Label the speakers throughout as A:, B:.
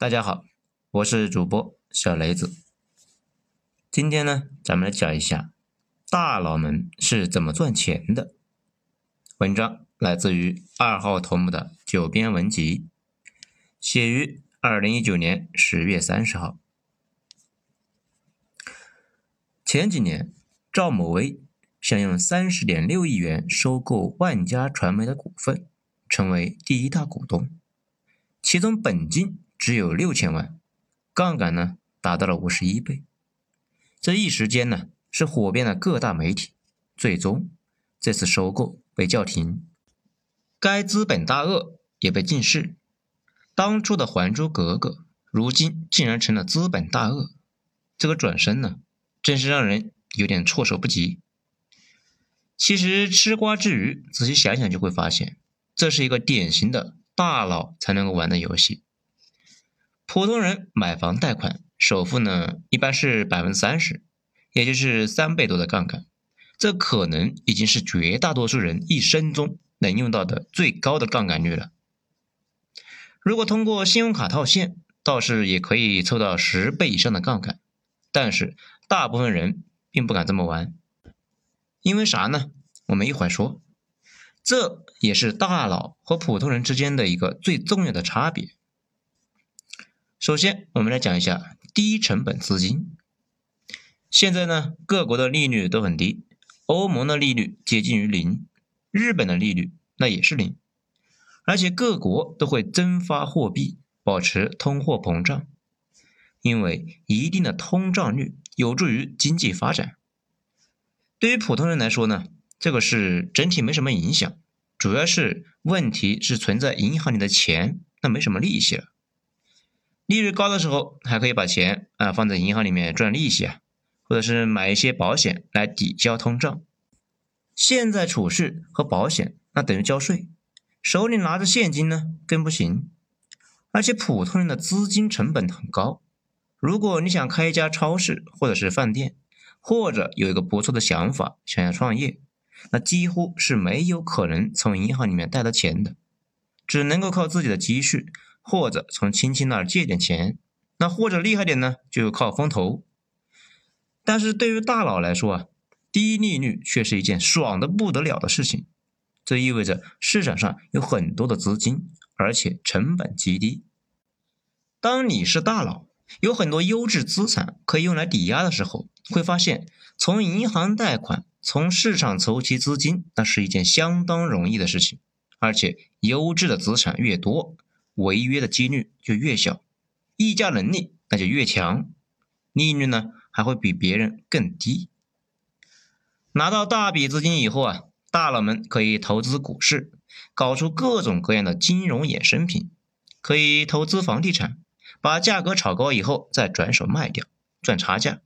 A: 大家好，我是主播小雷子。今天呢，咱们来讲一下大佬们是怎么赚钱的。文章来自于二号头目的九编文集，写于二零一九年十月三十号。前几年，赵某威想用三十点六亿元收购万家传媒的股份，成为第一大股东，其中本金。只有六千万，杠杆呢达到了五十一倍，这一时间呢是火遍了各大媒体。最终，这次收购被叫停，该资本大鳄也被禁市。当初的《还珠格格》，如今竟然成了资本大鳄，这个转身呢，真是让人有点措手不及。其实吃瓜之余，仔细想想就会发现，这是一个典型的大佬才能够玩的游戏。普通人买房贷款，首付呢一般是百分之三十，也就是三倍多的杠杆，这可能已经是绝大多数人一生中能用到的最高的杠杆率了。如果通过信用卡套现，倒是也可以凑到十倍以上的杠杆，但是大部分人并不敢这么玩，因为啥呢？我们一会儿说，这也是大佬和普通人之间的一个最重要的差别。首先，我们来讲一下低成本资金。现在呢，各国的利率都很低，欧盟的利率接近于零，日本的利率那也是零，而且各国都会增发货币，保持通货膨胀，因为一定的通胀率有助于经济发展。对于普通人来说呢，这个是整体没什么影响，主要是问题是存在银行里的钱，那没什么利息了。利率高的时候，还可以把钱啊放在银行里面赚利息啊，或者是买一些保险来抵消通胀。现在储蓄和保险那等于交税，手里拿着现金呢更不行。而且普通人的资金成本很高，如果你想开一家超市或者是饭店，或者有一个不错的想法想要创业，那几乎是没有可能从银行里面贷到钱的，只能够靠自己的积蓄。或者从亲戚那儿借点钱，那或者厉害点呢，就靠风投。但是对于大佬来说啊，低利率却是一件爽的不得了的事情。这意味着市场上有很多的资金，而且成本极低。当你是大佬，有很多优质资产可以用来抵押的时候，会发现从银行贷款、从市场筹集资金，那是一件相当容易的事情。而且优质的资产越多。违约的几率就越小，议价能力那就越强，利率呢还会比别人更低。拿到大笔资金以后啊，大佬们可以投资股市，搞出各种各样的金融衍生品，可以投资房地产，把价格炒高以后再转手卖掉赚差价，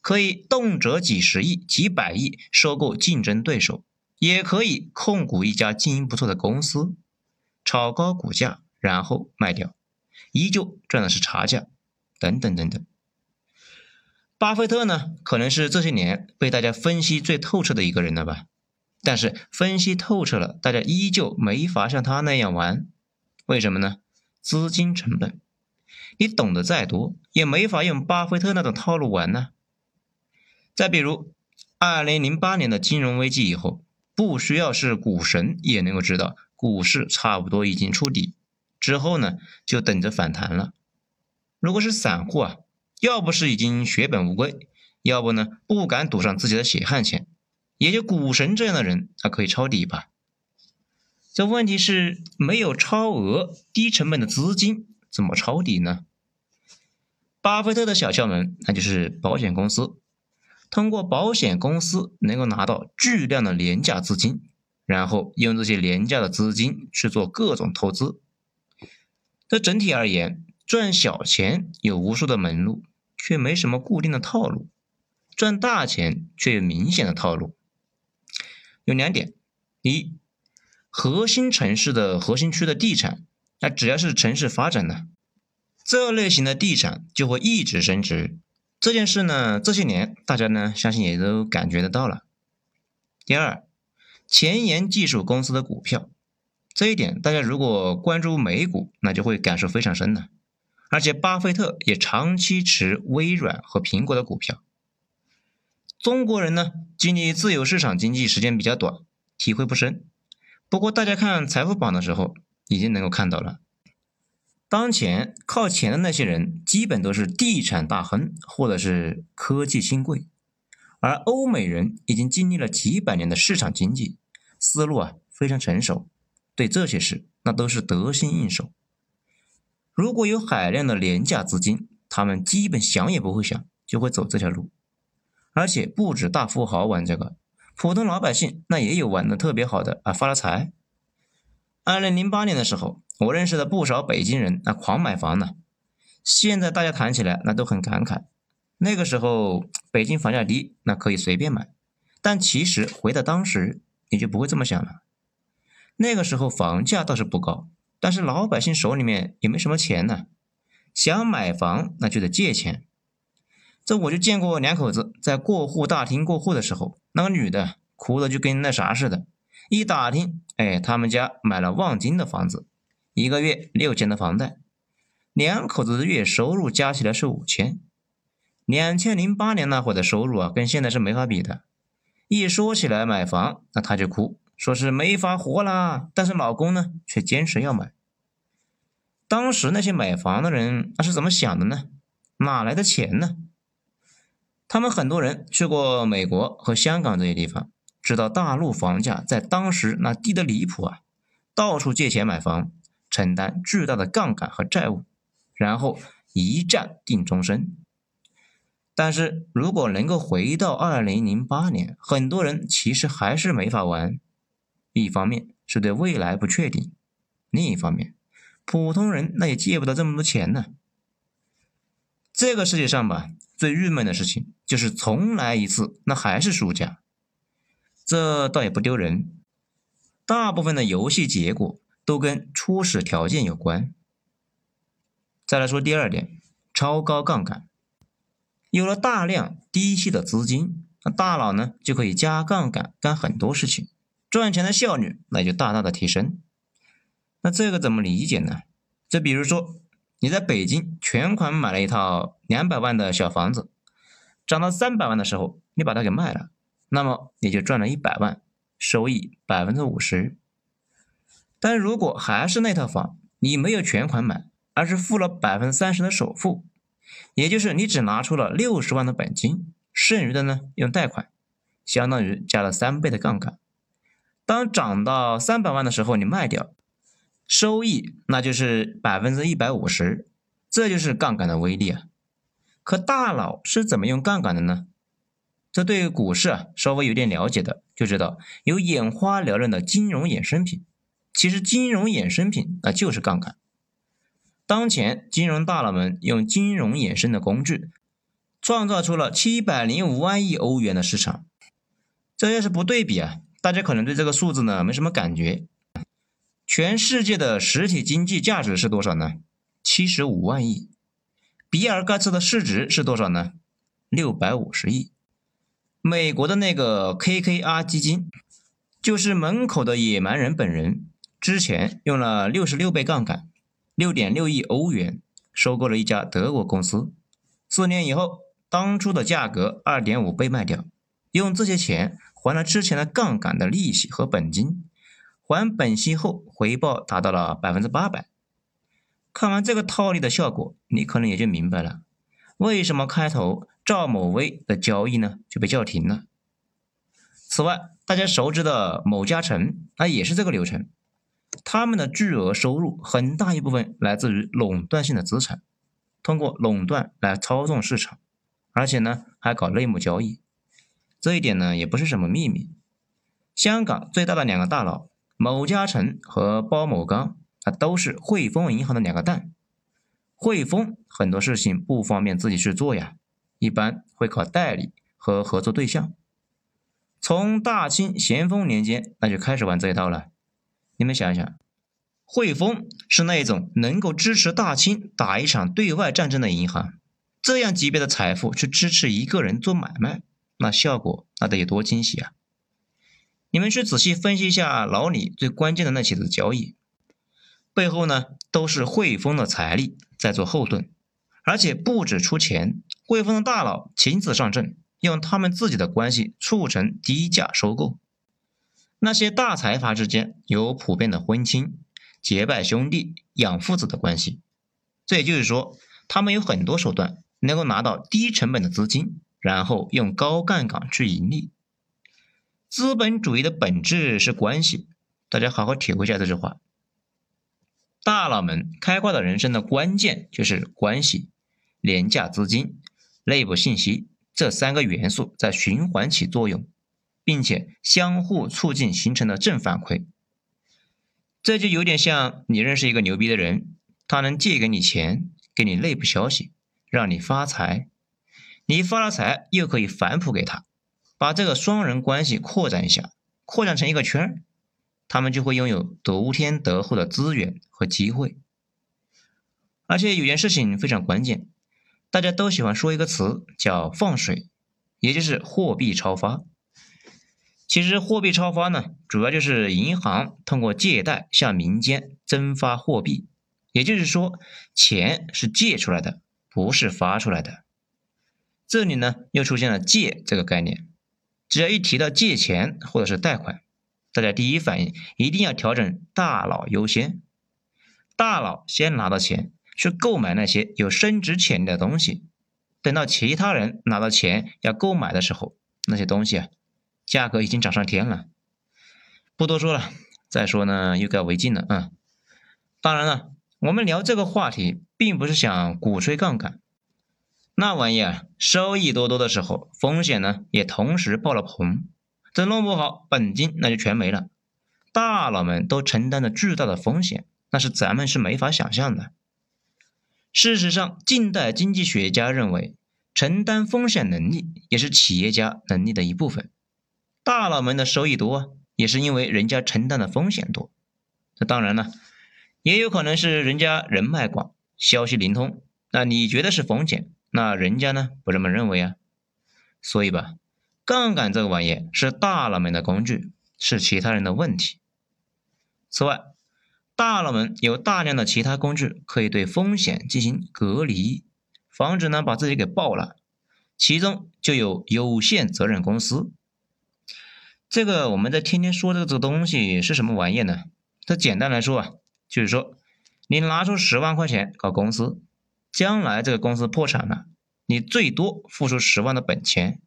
A: 可以动辄几十亿、几百亿收购竞争对手，也可以控股一家经营不错的公司，炒高股价。然后卖掉，依旧赚的是差价，等等等等。巴菲特呢，可能是这些年被大家分析最透彻的一个人了吧？但是分析透彻了，大家依旧没法像他那样玩，为什么呢？资金成本，你懂得再多，也没法用巴菲特那种套路玩呢。再比如，二零零八年的金融危机以后，不需要是股神也能够知道，股市差不多已经触底。之后呢，就等着反弹了。如果是散户啊，要不是已经血本无归，要不呢不敢赌上自己的血汗钱。也就股神这样的人，他可以抄底吧。这问题是没有超额低成本的资金，怎么抄底呢？巴菲特的小窍门，那就是保险公司。通过保险公司能够拿到巨量的廉价资金，然后用这些廉价的资金去做各种投资。这整体而言，赚小钱有无数的门路，却没什么固定的套路；赚大钱却有明显的套路。有两点：一，核心城市的核心区的地产，那只要是城市发展的，这类型的地产就会一直升值。这件事呢，这些年大家呢，相信也都感觉得到了。第二，前沿技术公司的股票。这一点，大家如果关注美股，那就会感受非常深的。而且巴菲特也长期持微软和苹果的股票。中国人呢，经历自由市场经济时间比较短，体会不深。不过大家看财富榜的时候，已经能够看到了，当前靠前的那些人，基本都是地产大亨或者是科技新贵，而欧美人已经经历了几百年的市场经济，思路啊非常成熟，对这些事那都是得心应手。如果有海量的廉价资金，他们基本想也不会想，就会走这条路。而且不止大富豪玩这个，普通老百姓那也有玩的特别好的啊，发了财。二零零八年的时候，我认识的不少北京人那狂买房呢。现在大家谈起来那都很感慨，那个时候北京房价低，那可以随便买。但其实回到当时，你就不会这么想了。那个时候房价倒是不高，但是老百姓手里面也没什么钱呢，想买房那就得借钱。这我就见过两口子在过户大厅过户的时候，那个女的哭的就跟那啥似的。一打听，哎，他们家买了望京的房子，一个月六千的房贷，两口子的月收入加起来是五千。两千零八年那会的收入啊，跟现在是没法比的。一说起来买房，那她就哭，说是没法活啦。但是老公呢，却坚持要买。当时那些买房的人，那是怎么想的呢？哪来的钱呢？他们很多人去过美国和香港这些地方，知道大陆房价在当时那低得离谱啊，到处借钱买房，承担巨大的杠杆和债务，然后一战定终身。但是如果能够回到二零零八年，很多人其实还是没法玩。一方面是对未来不确定，另一方面，普通人那也借不到这么多钱呢。这个世界上吧。最郁闷的事情就是重来一次，那还是输家。这倒也不丢人。大部分的游戏结果都跟初始条件有关。再来说第二点，超高杠杆。有了大量低息的资金，那大佬呢就可以加杠杆干很多事情，赚钱的效率那就大大的提升。那这个怎么理解呢？就比如说。你在北京全款买了一套两百万的小房子，涨到三百万的时候，你把它给卖了，那么你就赚了一百万，收益百分之五十。但如果还是那套房，你没有全款买，而是付了百分之三十的首付，也就是你只拿出了六十万的本金，剩余的呢用贷款，相当于加了三倍的杠杆。当涨到三百万的时候，你卖掉。收益那就是百分之一百五十，这就是杠杆的威力啊！可大佬是怎么用杠杆的呢？这对股市啊稍微有点了解的就知道，有眼花缭乱的金融衍生品。其实金融衍生品那就是杠杆。当前金融大佬们用金融衍生的工具，创造出了七百零五万亿欧元的市场。这要是不对比啊，大家可能对这个数字呢没什么感觉。全世界的实体经济价值是多少呢？七十五万亿。比尔盖茨的市值是多少呢？六百五十亿。美国的那个 KKR 基金，就是门口的野蛮人本人，之前用了六十六倍杠杆，六点六亿欧元收购了一家德国公司，四年以后，当初的价格二点五倍卖掉，用这些钱还了之前的杠杆的利息和本金。还本息后，回报达到了百分之八百。看完这个套利的效果，你可能也就明白了，为什么开头赵某威的交易呢就被叫停了。此外，大家熟知的某嘉诚，那也是这个流程。他们的巨额收入很大一部分来自于垄断性的资产，通过垄断来操纵市场，而且呢还搞内幕交易。这一点呢也不是什么秘密。香港最大的两个大佬。某嘉诚和包某刚啊，都是汇丰银行的两个蛋。汇丰很多事情不方便自己去做呀，一般会靠代理和合作对象。从大清咸丰年间那就开始玩这一套了。你们想一想，汇丰是那种能够支持大清打一场对外战争的银行，这样级别的财富去支持一个人做买卖，那效果那得有多惊喜啊！你们去仔细分析一下老李最关键的那几次交易，背后呢都是汇丰的财力在做后盾，而且不止出钱，汇丰的大佬亲自上阵，用他们自己的关系促成低价收购。那些大财阀之间有普遍的婚亲、结拜兄弟、养父子的关系，这也就是说，他们有很多手段能够拿到低成本的资金，然后用高杠杆去盈利。资本主义的本质是关系，大家好好体会一下这句话。大佬们开挂的人生的关键就是关系、廉价资金、内部信息这三个元素在循环起作用，并且相互促进形成的正反馈。这就有点像你认识一个牛逼的人，他能借给你钱，给你内部消息，让你发财，你发了财又可以反哺给他。把这个双人关系扩展一下，扩展成一个圈儿，他们就会拥有得天独厚的资源和机会。而且有件事情非常关键，大家都喜欢说一个词叫“放水”，也就是货币超发。其实货币超发呢，主要就是银行通过借贷向民间增发货币，也就是说，钱是借出来的，不是发出来的。这里呢，又出现了“借”这个概念。只要一提到借钱或者是贷款，大家第一反应一定要调整大佬优先，大佬先拿到钱去购买那些有升值潜力的东西，等到其他人拿到钱要购买的时候，那些东西啊，价格已经涨上天了。不多说了，再说呢又该违禁了啊！当然了，我们聊这个话题，并不是想鼓吹杠杆。那玩意儿收益多多的时候，风险呢也同时爆了棚，这弄不好本金那就全没了。大佬们都承担着巨大的风险，那是咱们是没法想象的。事实上，近代经济学家认为，承担风险能力也是企业家能力的一部分。大佬们的收益多，也是因为人家承担的风险多。这当然了，也有可能是人家人脉广，消息灵通。那你觉得是风险？那人家呢不这么认为啊，所以吧，杠杆这个玩意是大佬们的工具，是其他人的问题。此外，大佬们有大量的其他工具可以对风险进行隔离，防止呢把自己给爆了。其中就有有限责任公司。这个我们在天天说的这个东西是什么玩意呢？它简单来说啊，就是说你拿出十万块钱搞公司。将来这个公司破产了，你最多付出十万的本钱，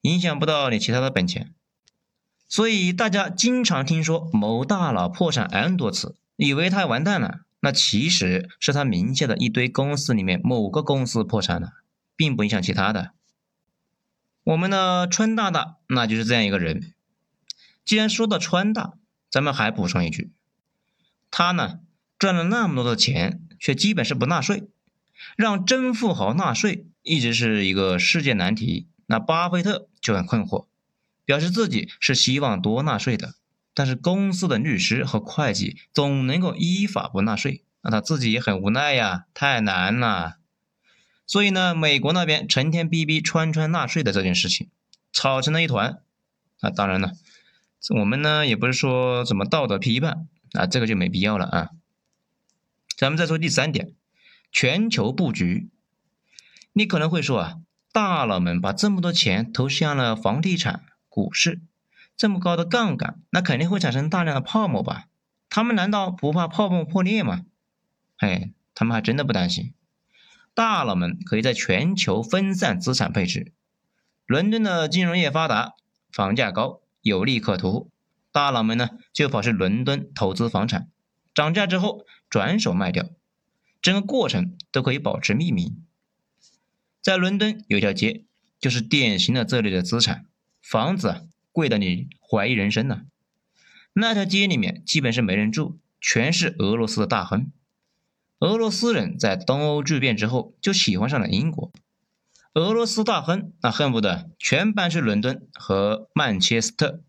A: 影响不到你其他的本钱。所以大家经常听说某大佬破产 n 多次，以为他完蛋了，那其实是他名下的一堆公司里面某个公司破产了，并不影响其他的。我们的川大大那就是这样一个人。既然说到川大，咱们还补充一句，他呢赚了那么多的钱，却基本是不纳税。让真富豪纳税一直是一个世界难题，那巴菲特就很困惑，表示自己是希望多纳税的，但是公司的律师和会计总能够依法不纳税，那他自己也很无奈呀，太难了。所以呢，美国那边成天逼逼川川纳税的这件事情，吵成了一团。啊，当然了，我们呢也不是说什么道德批判啊，这个就没必要了啊。咱们再说第三点。全球布局，你可能会说啊，大佬们把这么多钱投向了房地产、股市，这么高的杠杆，那肯定会产生大量的泡沫吧？他们难道不怕泡沫破裂吗？哎，他们还真的不担心。大佬们可以在全球分散资产配置。伦敦的金融业发达，房价高，有利可图，大佬们呢就跑去伦敦投资房产，涨价之后转手卖掉。整个过程都可以保持秘密。在伦敦有条街，就是典型的这类的资产，房子贵的你怀疑人生呢。那条街里面基本是没人住，全是俄罗斯的大亨。俄罗斯人在东欧巨变之后就喜欢上了英国，俄罗斯大亨那恨不得全搬去伦敦和曼彻斯特。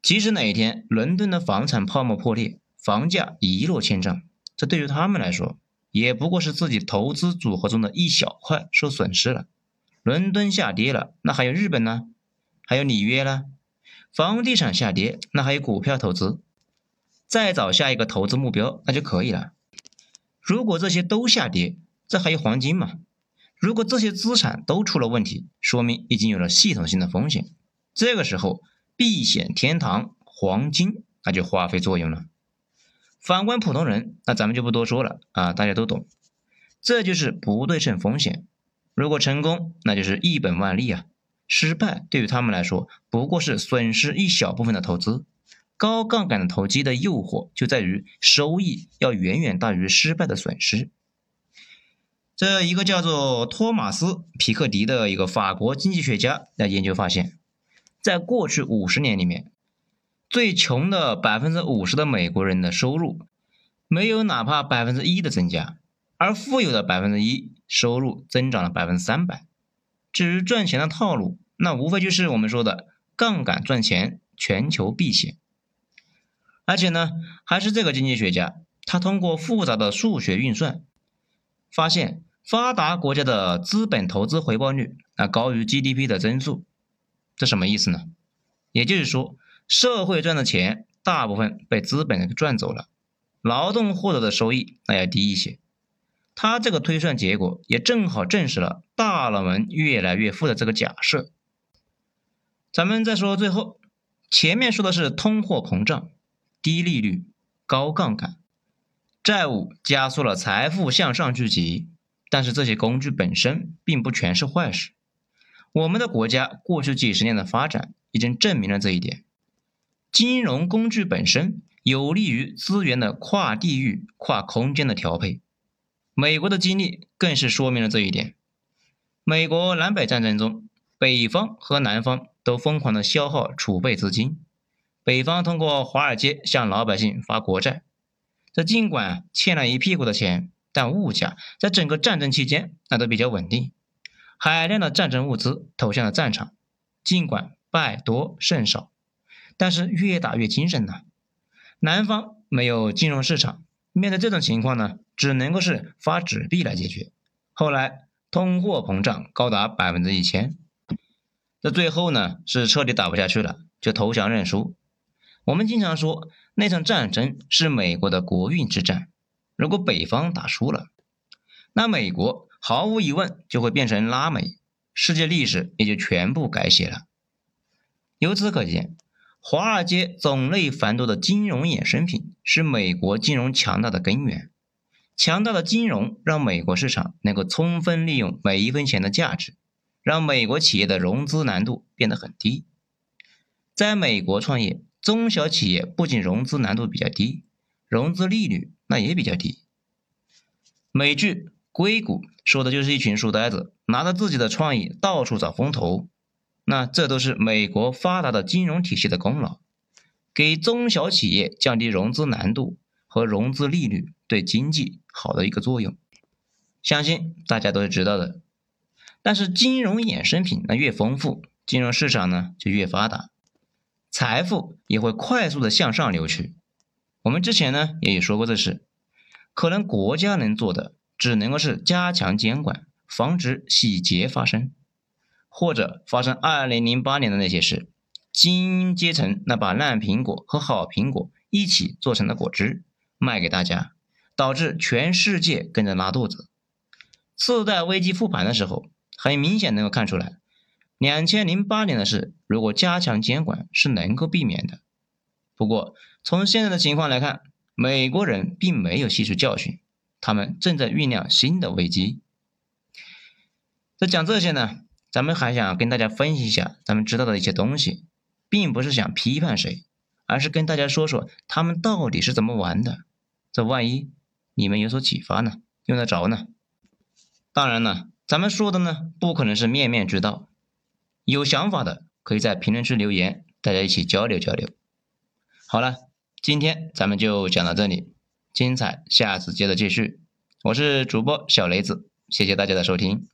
A: 即使哪一天伦敦的房产泡沫破裂，房价一落千丈，这对于他们来说。也不过是自己投资组合中的一小块受损失了。伦敦下跌了，那还有日本呢？还有里约呢？房地产下跌，那还有股票投资。再找下一个投资目标，那就可以了。如果这些都下跌，这还有黄金吗？如果这些资产都出了问题，说明已经有了系统性的风险。这个时候，避险天堂黄金那就发挥作用了。反观普通人，那咱们就不多说了啊，大家都懂。这就是不对称风险。如果成功，那就是一本万利啊；失败对于他们来说，不过是损失一小部分的投资。高杠杆的投机的诱惑就在于收益要远远大于失败的损失。这一个叫做托马斯·皮克迪的一个法国经济学家的研究发现，在过去五十年里面，最穷的百分之五十的美国人的收入没有哪怕百分之一的增加，而富有的百分之一收入增长了百分之三百。至于赚钱的套路，那无非就是我们说的杠杆赚钱、全球避险。而且呢，还是这个经济学家，他通过复杂的数学运算，发现。发达国家的资本投资回报率啊高于 GDP 的增速，这什么意思呢？也就是说，社会赚的钱大部分被资本给赚走了，劳动获得的收益那要低一些。他这个推算结果也正好证实了大佬们越来越富的这个假设。咱们再说最后，前面说的是通货膨胀、低利率、高杠杆、债务加速了财富向上聚集。但是这些工具本身并不全是坏事。我们的国家过去几十年的发展已经证明了这一点。金融工具本身有利于资源的跨地域、跨空间的调配。美国的经历更是说明了这一点。美国南北战争中，北方和南方都疯狂的消耗储备资金。北方通过华尔街向老百姓发国债，这尽管欠了一屁股的钱。但物价在整个战争期间那都比较稳定，海量的战争物资投向了战场，尽管败多胜少，但是越打越精神呢。南方没有金融市场，面对这种情况呢，只能够是发纸币来解决。后来通货膨胀高达百分之一千，这最后呢是彻底打不下去了，就投降认输。我们经常说那场战争是美国的国运之战。如果北方打输了，那美国毫无疑问就会变成拉美，世界历史也就全部改写了。由此可见，华尔街种类繁多的金融衍生品是美国金融强大的根源。强大的金融让美国市场能够充分利用每一分钱的价值，让美国企业的融资难度变得很低。在美国创业，中小企业不仅融资难度比较低，融资利率。那也比较低。美剧《硅谷》说的就是一群书呆子拿着自己的创意到处找风投，那这都是美国发达的金融体系的功劳，给中小企业降低融资难度和融资利率，对经济好的一个作用，相信大家都是知道的。但是金融衍生品那越丰富，金融市场呢就越发达，财富也会快速的向上流去。我们之前呢也有说过这事，可能国家能做的只能够是加强监管，防止洗劫发生，或者发生二零零八年的那些事，精英阶层那把烂苹果和好苹果一起做成了果汁卖给大家，导致全世界跟着拉肚子。次贷危机复盘的时候，很明显能够看出来，两千零八年的事，如果加强监管是能够避免的。不过，从现在的情况来看，美国人并没有吸取教训，他们正在酝酿新的危机。在讲这些呢，咱们还想跟大家分析一下咱们知道的一些东西，并不是想批判谁，而是跟大家说说他们到底是怎么玩的。这万一你们有所启发呢，用得着呢？当然了，咱们说的呢，不可能是面面俱到。有想法的可以在评论区留言，大家一起交流交流。好了，今天咱们就讲到这里，精彩下次接着继续。我是主播小雷子，谢谢大家的收听。